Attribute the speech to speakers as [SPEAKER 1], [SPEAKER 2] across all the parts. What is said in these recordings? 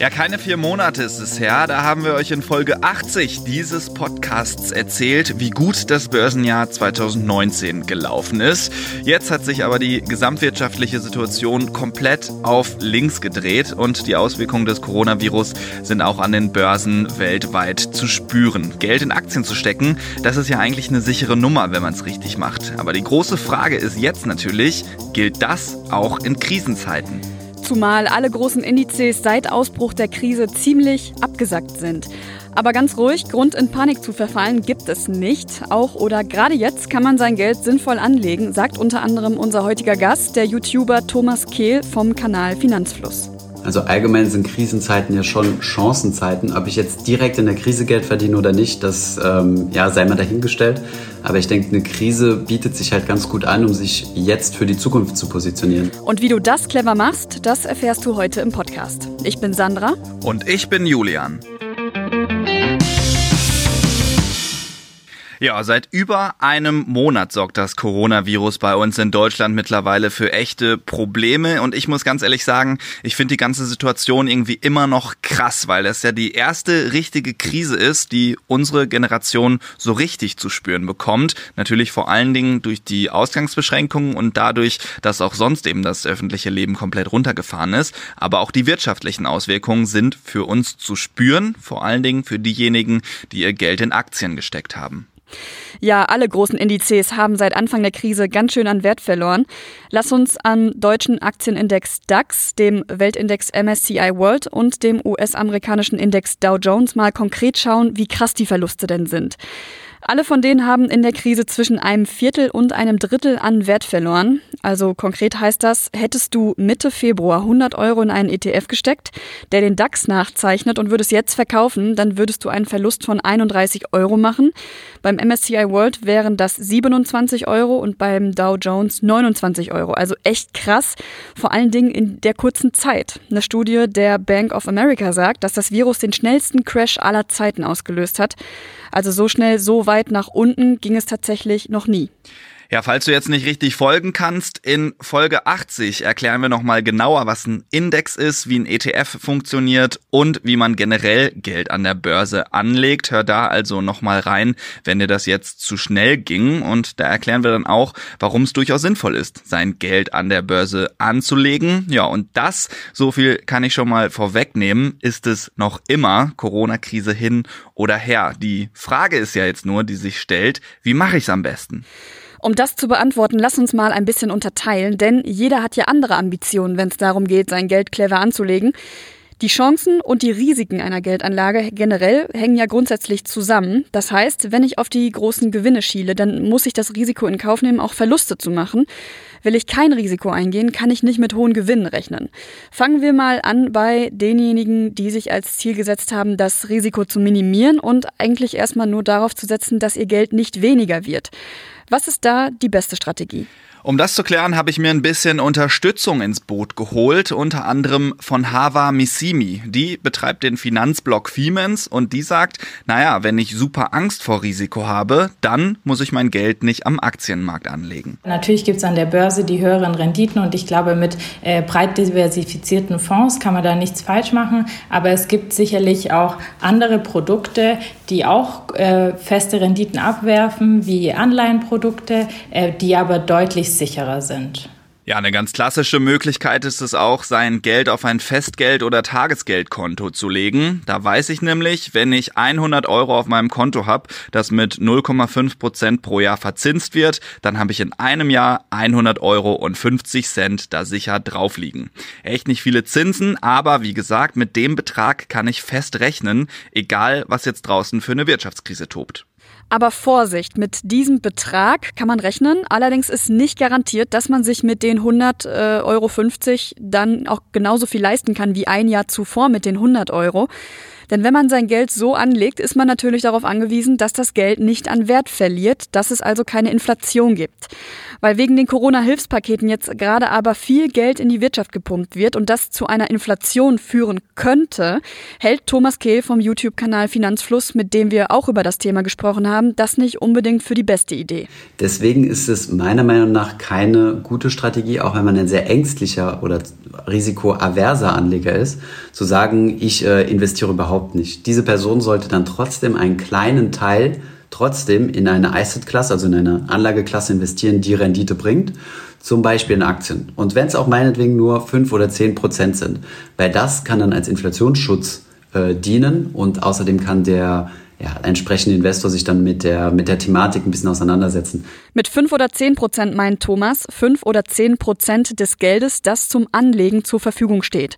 [SPEAKER 1] Ja, keine vier Monate ist es her. Da haben wir euch in Folge 80 dieses Podcasts erzählt, wie gut das Börsenjahr 2019 gelaufen ist. Jetzt hat sich aber die gesamtwirtschaftliche Situation komplett auf links gedreht und die Auswirkungen des Coronavirus sind auch an den Börsen weltweit zu spüren. Geld in Aktien zu stecken, das ist ja eigentlich eine sichere Nummer, wenn man es richtig macht. Aber die große Frage ist jetzt natürlich, gilt das auch in Krisenzeiten?
[SPEAKER 2] Zumal alle großen Indizes seit Ausbruch der Krise ziemlich abgesackt sind. Aber ganz ruhig, Grund in Panik zu verfallen gibt es nicht. Auch oder gerade jetzt kann man sein Geld sinnvoll anlegen, sagt unter anderem unser heutiger Gast, der YouTuber Thomas Kehl vom Kanal Finanzfluss.
[SPEAKER 3] Also allgemein sind Krisenzeiten ja schon Chancenzeiten. Ob ich jetzt direkt in der Krise Geld verdiene oder nicht, das ähm, ja, sei mal dahingestellt. Aber ich denke, eine Krise bietet sich halt ganz gut an, um sich jetzt für die Zukunft zu positionieren.
[SPEAKER 2] Und wie du das clever machst, das erfährst du heute im Podcast. Ich bin Sandra.
[SPEAKER 1] Und ich bin Julian. Ja, seit über einem Monat sorgt das Coronavirus bei uns in Deutschland mittlerweile für echte Probleme. Und ich muss ganz ehrlich sagen, ich finde die ganze Situation irgendwie immer noch krass, weil das ja die erste richtige Krise ist, die unsere Generation so richtig zu spüren bekommt. Natürlich vor allen Dingen durch die Ausgangsbeschränkungen und dadurch, dass auch sonst eben das öffentliche Leben komplett runtergefahren ist. Aber auch die wirtschaftlichen Auswirkungen sind für uns zu spüren, vor allen Dingen für diejenigen, die ihr Geld in Aktien gesteckt haben.
[SPEAKER 2] Ja, alle großen Indizes haben seit Anfang der Krise ganz schön an Wert verloren. Lass uns am deutschen Aktienindex DAX, dem Weltindex MSCI World und dem US-amerikanischen Index Dow Jones mal konkret schauen, wie krass die Verluste denn sind. Alle von denen haben in der Krise zwischen einem Viertel und einem Drittel an Wert verloren. Also konkret heißt das, hättest du Mitte Februar 100 Euro in einen ETF gesteckt, der den DAX nachzeichnet und würdest jetzt verkaufen, dann würdest du einen Verlust von 31 Euro machen. Beim MSCI World wären das 27 Euro und beim Dow Jones 29 Euro. Also echt krass, vor allen Dingen in der kurzen Zeit. Eine Studie der Bank of America sagt, dass das Virus den schnellsten Crash aller Zeiten ausgelöst hat. Also so schnell, so weit nach unten ging es tatsächlich noch nie.
[SPEAKER 1] Ja, falls du jetzt nicht richtig folgen kannst, in Folge 80 erklären wir nochmal genauer, was ein Index ist, wie ein ETF funktioniert und wie man generell Geld an der Börse anlegt. Hör da also nochmal rein, wenn dir das jetzt zu schnell ging. Und da erklären wir dann auch, warum es durchaus sinnvoll ist, sein Geld an der Börse anzulegen. Ja, und das, so viel kann ich schon mal vorwegnehmen, ist es noch immer Corona-Krise hin oder her. Die Frage ist ja jetzt nur, die sich stellt, wie mache ich es am besten?
[SPEAKER 2] Um das zu beantworten, lass uns mal ein bisschen unterteilen, denn jeder hat ja andere Ambitionen, wenn es darum geht, sein Geld clever anzulegen. Die Chancen und die Risiken einer Geldanlage generell hängen ja grundsätzlich zusammen. Das heißt, wenn ich auf die großen Gewinne schiele, dann muss ich das Risiko in Kauf nehmen, auch Verluste zu machen. Will ich kein Risiko eingehen, kann ich nicht mit hohen Gewinnen rechnen. Fangen wir mal an bei denjenigen, die sich als Ziel gesetzt haben, das Risiko zu minimieren und eigentlich erstmal nur darauf zu setzen, dass ihr Geld nicht weniger wird. Was ist da die beste Strategie?
[SPEAKER 1] Um das zu klären, habe ich mir ein bisschen Unterstützung ins Boot geholt, unter anderem von Hava Missimi. Die betreibt den Finanzblock Femens und die sagt, naja, wenn ich super Angst vor Risiko habe, dann muss ich mein Geld nicht am Aktienmarkt anlegen.
[SPEAKER 4] Natürlich gibt es an der Börse die höheren Renditen und ich glaube, mit äh, breit diversifizierten Fonds kann man da nichts falsch machen, aber es gibt sicherlich auch andere Produkte, die auch äh, feste Renditen abwerfen, wie Anleihenprodukte, äh, die aber deutlich sicherer sind.
[SPEAKER 1] Ja, eine ganz klassische Möglichkeit ist es auch, sein Geld auf ein Festgeld- oder Tagesgeldkonto zu legen. Da weiß ich nämlich, wenn ich 100 Euro auf meinem Konto habe, das mit 0,5 Prozent pro Jahr verzinst wird, dann habe ich in einem Jahr 100 Euro und 50 Cent da sicher drauf liegen. Echt nicht viele Zinsen, aber wie gesagt, mit dem Betrag kann ich fest rechnen, egal was jetzt draußen für eine Wirtschaftskrise tobt.
[SPEAKER 2] Aber Vorsicht, mit diesem Betrag kann man rechnen. Allerdings ist nicht garantiert, dass man sich mit den 100 äh, Euro 50 dann auch genauso viel leisten kann wie ein Jahr zuvor mit den 100 Euro. Denn wenn man sein Geld so anlegt, ist man natürlich darauf angewiesen, dass das Geld nicht an Wert verliert, dass es also keine Inflation gibt. Weil wegen den Corona-Hilfspaketen jetzt gerade aber viel Geld in die Wirtschaft gepumpt wird und das zu einer Inflation führen könnte, hält Thomas Kehl vom YouTube-Kanal Finanzfluss, mit dem wir auch über das Thema gesprochen haben, das nicht unbedingt für die beste Idee.
[SPEAKER 3] Deswegen ist es meiner Meinung nach keine gute Strategie, auch wenn man ein sehr ängstlicher oder risikoaverser Anleger ist, zu sagen, ich äh, investiere überhaupt nicht. Diese Person sollte dann trotzdem einen kleinen Teil trotzdem in eine Asset-Klasse, also in eine Anlageklasse investieren, die Rendite bringt, zum Beispiel in Aktien. Und wenn es auch meinetwegen nur fünf oder zehn Prozent sind, weil das kann dann als Inflationsschutz äh, dienen und außerdem kann der ja, entsprechende Investor sich dann mit der, mit der Thematik ein bisschen auseinandersetzen.
[SPEAKER 2] Mit fünf oder zehn Prozent meint Thomas fünf oder zehn Prozent des Geldes, das zum Anlegen zur Verfügung steht.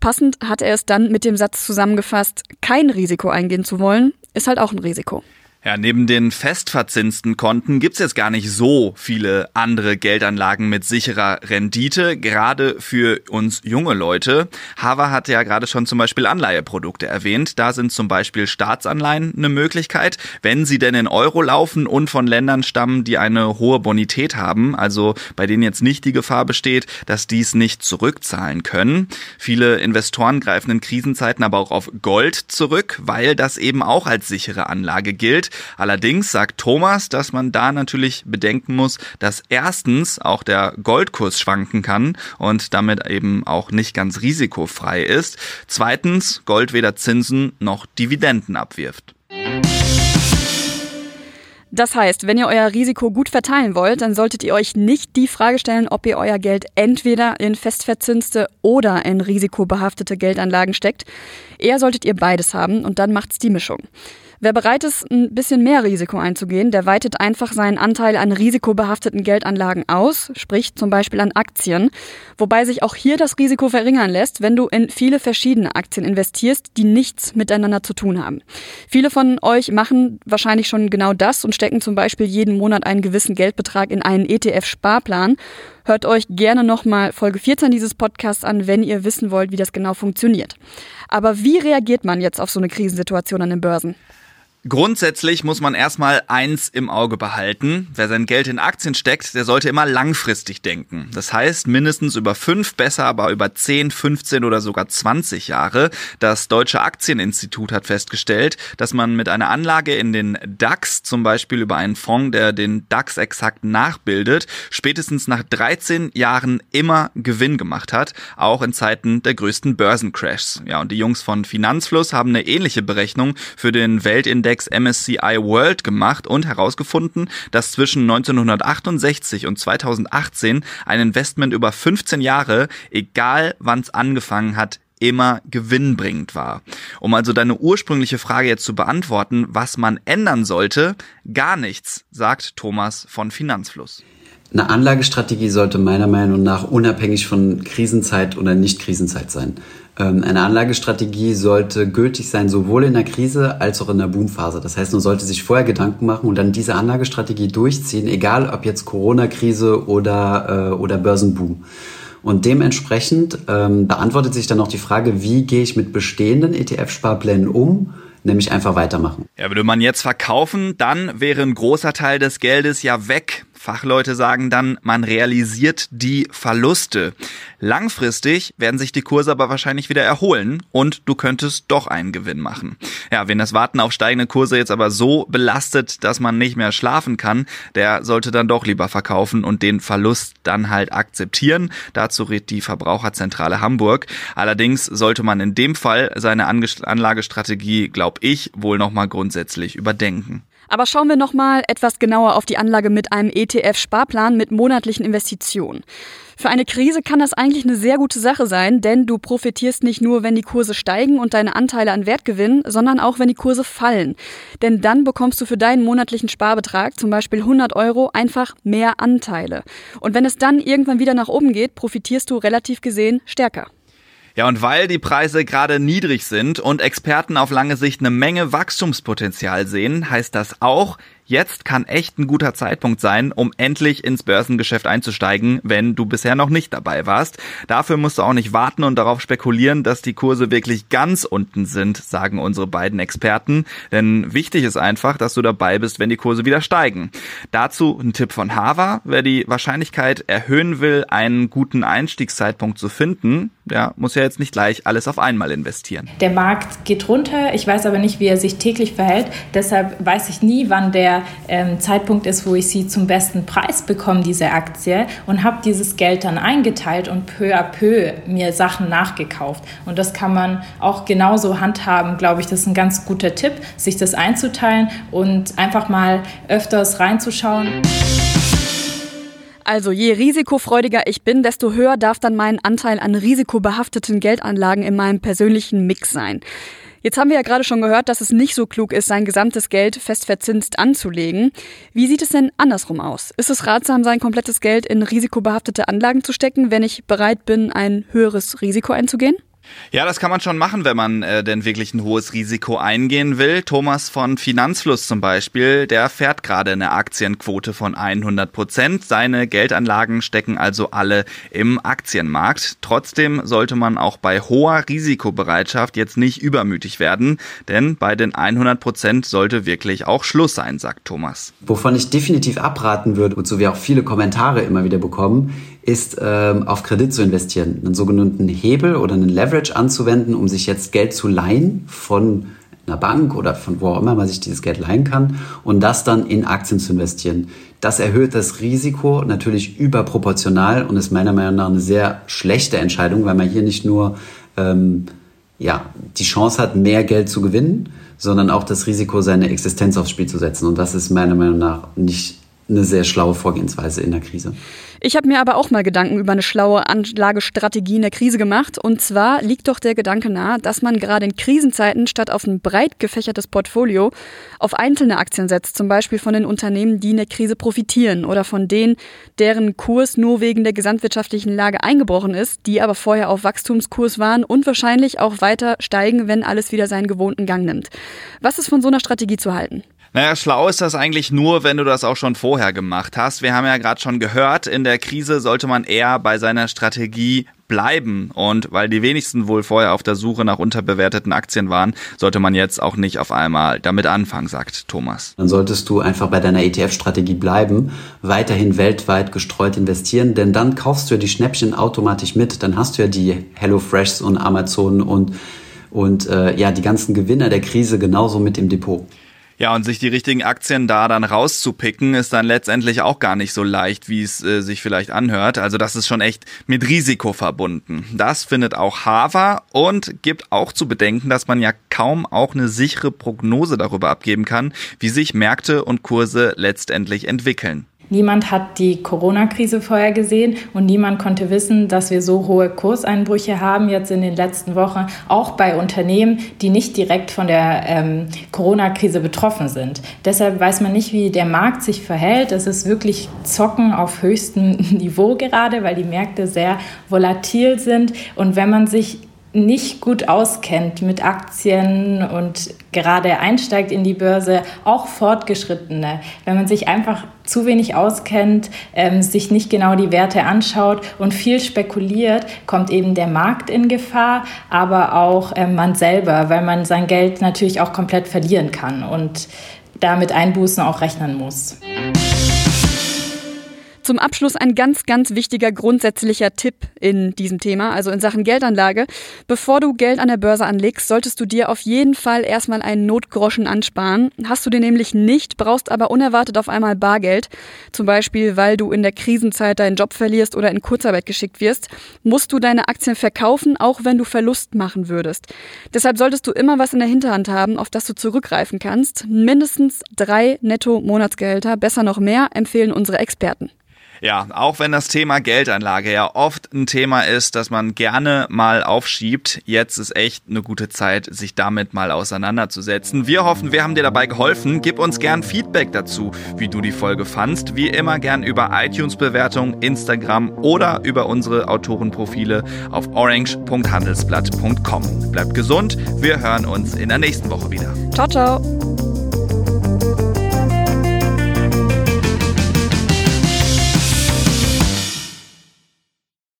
[SPEAKER 2] Passend hat er es dann mit dem Satz zusammengefasst, kein Risiko eingehen zu wollen, ist halt auch ein Risiko.
[SPEAKER 1] Ja, neben den festverzinsten Konten gibt's jetzt gar nicht so viele andere Geldanlagen mit sicherer Rendite, gerade für uns junge Leute. Hava hat ja gerade schon zum Beispiel Anleiheprodukte erwähnt. Da sind zum Beispiel Staatsanleihen eine Möglichkeit, wenn sie denn in Euro laufen und von Ländern stammen, die eine hohe Bonität haben, also bei denen jetzt nicht die Gefahr besteht, dass dies nicht zurückzahlen können. Viele Investoren greifen in Krisenzeiten aber auch auf Gold zurück, weil das eben auch als sichere Anlage gilt. Allerdings sagt Thomas, dass man da natürlich bedenken muss, dass erstens auch der Goldkurs schwanken kann und damit eben auch nicht ganz risikofrei ist. Zweitens Gold weder Zinsen noch Dividenden abwirft.
[SPEAKER 2] Das heißt, wenn ihr euer Risiko gut verteilen wollt, dann solltet ihr euch nicht die Frage stellen, ob ihr euer Geld entweder in festverzinste oder in risikobehaftete Geldanlagen steckt. Eher solltet ihr beides haben und dann macht's die Mischung. Wer bereit ist, ein bisschen mehr Risiko einzugehen, der weitet einfach seinen Anteil an risikobehafteten Geldanlagen aus, sprich zum Beispiel an Aktien, wobei sich auch hier das Risiko verringern lässt, wenn du in viele verschiedene Aktien investierst, die nichts miteinander zu tun haben. Viele von euch machen wahrscheinlich schon genau das und stecken zum Beispiel jeden Monat einen gewissen Geldbetrag in einen ETF-Sparplan. Hört euch gerne nochmal Folge 14 dieses Podcasts an, wenn ihr wissen wollt, wie das genau funktioniert. Aber wie reagiert man jetzt auf so eine Krisensituation an den Börsen?
[SPEAKER 1] Grundsätzlich muss man erstmal eins im Auge behalten. Wer sein Geld in Aktien steckt, der sollte immer langfristig denken. Das heißt mindestens über fünf, besser aber über 10, 15 oder sogar 20 Jahre. Das Deutsche Aktieninstitut hat festgestellt, dass man mit einer Anlage in den DAX, zum Beispiel über einen Fonds, der den DAX exakt nachbildet, spätestens nach 13 Jahren immer Gewinn gemacht hat, auch in Zeiten der größten Börsencrashs. Ja, und die Jungs von Finanzfluss haben eine ähnliche Berechnung für den Weltindex Index MSCI World gemacht und herausgefunden, dass zwischen 1968 und 2018 ein Investment über 15 Jahre, egal wann es angefangen hat, immer gewinnbringend war. Um also deine ursprüngliche Frage jetzt zu beantworten, was man ändern sollte, gar nichts, sagt Thomas von Finanzfluss.
[SPEAKER 3] Eine Anlagestrategie sollte meiner Meinung nach unabhängig von Krisenzeit oder Nicht-Krisenzeit sein. Ähm, eine Anlagestrategie sollte gültig sein, sowohl in der Krise als auch in der Boomphase. Das heißt, man sollte sich vorher Gedanken machen und dann diese Anlagestrategie durchziehen, egal ob jetzt Corona-Krise oder, äh, oder Börsenboom. Und dementsprechend ähm, beantwortet sich dann auch die Frage, wie gehe ich mit bestehenden ETF-Sparplänen um? nämlich einfach weitermachen.
[SPEAKER 1] Ja, würde man jetzt verkaufen, dann wäre ein großer Teil des Geldes ja weg. Fachleute sagen dann, man realisiert die Verluste. Langfristig werden sich die Kurse aber wahrscheinlich wieder erholen und du könntest doch einen Gewinn machen. Ja, wen das Warten auf steigende Kurse jetzt aber so belastet, dass man nicht mehr schlafen kann, der sollte dann doch lieber verkaufen und den Verlust dann halt akzeptieren. Dazu rät die Verbraucherzentrale Hamburg. Allerdings sollte man in dem Fall seine Anlagestrategie, glaub ich, wohl nochmal grundsätzlich überdenken.
[SPEAKER 2] Aber schauen wir nochmal etwas genauer auf die Anlage mit einem ETF-Sparplan mit monatlichen Investitionen. Für eine Krise kann das eigentlich eine sehr gute Sache sein, denn du profitierst nicht nur, wenn die Kurse steigen und deine Anteile an Wert gewinnen, sondern auch, wenn die Kurse fallen. Denn dann bekommst du für deinen monatlichen Sparbetrag, zum Beispiel 100 Euro, einfach mehr Anteile. Und wenn es dann irgendwann wieder nach oben geht, profitierst du relativ gesehen stärker.
[SPEAKER 1] Ja, und weil die Preise gerade niedrig sind und Experten auf lange Sicht eine Menge Wachstumspotenzial sehen, heißt das auch, Jetzt kann echt ein guter Zeitpunkt sein, um endlich ins Börsengeschäft einzusteigen, wenn du bisher noch nicht dabei warst. Dafür musst du auch nicht warten und darauf spekulieren, dass die Kurse wirklich ganz unten sind, sagen unsere beiden Experten. Denn wichtig ist einfach, dass du dabei bist, wenn die Kurse wieder steigen. Dazu ein Tipp von Hava. Wer die Wahrscheinlichkeit erhöhen will, einen guten Einstiegszeitpunkt zu finden, der muss ja jetzt nicht gleich alles auf einmal investieren.
[SPEAKER 4] Der Markt geht runter. Ich weiß aber nicht, wie er sich täglich verhält. Deshalb weiß ich nie, wann der ähm, Zeitpunkt ist, wo ich sie zum besten Preis bekomme, diese Aktie, und habe dieses Geld dann eingeteilt und peu à peu mir Sachen nachgekauft. Und das kann man auch genauso handhaben, glaube ich. Das ist ein ganz guter Tipp, sich das einzuteilen und einfach mal öfters reinzuschauen.
[SPEAKER 2] Also je risikofreudiger ich bin, desto höher darf dann mein Anteil an risikobehafteten Geldanlagen in meinem persönlichen Mix sein. Jetzt haben wir ja gerade schon gehört, dass es nicht so klug ist, sein gesamtes Geld fest verzinst anzulegen. Wie sieht es denn andersrum aus? Ist es ratsam, sein komplettes Geld in risikobehaftete Anlagen zu stecken, wenn ich bereit bin, ein höheres Risiko einzugehen?
[SPEAKER 1] Ja, das kann man schon machen, wenn man äh, denn wirklich ein hohes Risiko eingehen will. Thomas von Finanzfluss zum Beispiel, der fährt gerade eine Aktienquote von 100 Prozent. Seine Geldanlagen stecken also alle im Aktienmarkt. Trotzdem sollte man auch bei hoher Risikobereitschaft jetzt nicht übermütig werden, denn bei den 100 Prozent sollte wirklich auch Schluss sein, sagt Thomas.
[SPEAKER 3] Wovon ich definitiv abraten würde so wie auch viele Kommentare immer wieder bekommen, ist ähm, auf Kredit zu investieren, einen sogenannten Hebel oder einen Leverage anzuwenden, um sich jetzt Geld zu leihen von einer Bank oder von wo auch immer man sich dieses Geld leihen kann und das dann in Aktien zu investieren. Das erhöht das Risiko natürlich überproportional und ist meiner Meinung nach eine sehr schlechte Entscheidung, weil man hier nicht nur ähm, ja, die Chance hat, mehr Geld zu gewinnen, sondern auch das Risiko, seine Existenz aufs Spiel zu setzen. Und das ist meiner Meinung nach nicht eine sehr schlaue Vorgehensweise in der Krise.
[SPEAKER 2] Ich habe mir aber auch mal Gedanken über eine schlaue Anlagestrategie in der Krise gemacht. Und zwar liegt doch der Gedanke nahe, dass man gerade in Krisenzeiten statt auf ein breit gefächertes Portfolio auf einzelne Aktien setzt, zum Beispiel von den Unternehmen, die in der Krise profitieren oder von denen, deren Kurs nur wegen der gesamtwirtschaftlichen Lage eingebrochen ist, die aber vorher auf Wachstumskurs waren und wahrscheinlich auch weiter steigen, wenn alles wieder seinen gewohnten Gang nimmt. Was ist von so einer Strategie zu halten?
[SPEAKER 1] Naja, schlau ist das eigentlich nur, wenn du das auch schon vorher gemacht hast. Wir haben ja gerade schon gehört, in der Krise sollte man eher bei seiner Strategie bleiben. Und weil die wenigsten wohl vorher auf der Suche nach unterbewerteten Aktien waren, sollte man jetzt auch nicht auf einmal damit anfangen, sagt Thomas.
[SPEAKER 3] Dann solltest du einfach bei deiner ETF-Strategie bleiben, weiterhin weltweit gestreut investieren, denn dann kaufst du ja die Schnäppchen automatisch mit. Dann hast du ja die HelloFreshs und Amazon und, und äh, ja, die ganzen Gewinner der Krise genauso mit im Depot.
[SPEAKER 1] Ja, und sich die richtigen Aktien da dann rauszupicken, ist dann letztendlich auch gar nicht so leicht, wie es äh, sich vielleicht anhört. Also das ist schon echt mit Risiko verbunden. Das findet auch Hava und gibt auch zu bedenken, dass man ja kaum auch eine sichere Prognose darüber abgeben kann, wie sich Märkte und Kurse letztendlich entwickeln.
[SPEAKER 4] Niemand hat die Corona-Krise vorher gesehen und niemand konnte wissen, dass wir so hohe Kurseinbrüche haben jetzt in den letzten Wochen, auch bei Unternehmen, die nicht direkt von der ähm, Corona-Krise betroffen sind. Deshalb weiß man nicht, wie der Markt sich verhält. Es ist wirklich Zocken auf höchstem Niveau gerade, weil die Märkte sehr volatil sind. Und wenn man sich nicht gut auskennt mit Aktien und gerade einsteigt in die Börse, auch Fortgeschrittene, wenn man sich einfach zu wenig auskennt, ähm, sich nicht genau die Werte anschaut und viel spekuliert, kommt eben der Markt in Gefahr, aber auch ähm, man selber, weil man sein Geld natürlich auch komplett verlieren kann und damit Einbußen auch rechnen muss.
[SPEAKER 2] Zum Abschluss ein ganz, ganz wichtiger grundsätzlicher Tipp in diesem Thema, also in Sachen Geldanlage. Bevor du Geld an der Börse anlegst, solltest du dir auf jeden Fall erstmal einen Notgroschen ansparen. Hast du den nämlich nicht, brauchst aber unerwartet auf einmal Bargeld, zum Beispiel weil du in der Krisenzeit deinen Job verlierst oder in Kurzarbeit geschickt wirst, musst du deine Aktien verkaufen, auch wenn du Verlust machen würdest. Deshalb solltest du immer was in der Hinterhand haben, auf das du zurückgreifen kannst. Mindestens drei Netto-Monatsgehälter, besser noch mehr, empfehlen unsere Experten.
[SPEAKER 1] Ja, auch wenn das Thema Geldanlage ja oft ein Thema ist, das man gerne mal aufschiebt, jetzt ist echt eine gute Zeit, sich damit mal auseinanderzusetzen. Wir hoffen, wir haben dir dabei geholfen. Gib uns gern Feedback dazu, wie du die Folge fandst. Wie immer gern über iTunes-Bewertung, Instagram oder über unsere Autorenprofile auf orange.handelsblatt.com. Bleibt gesund, wir hören uns in der nächsten Woche wieder.
[SPEAKER 2] Ciao, ciao.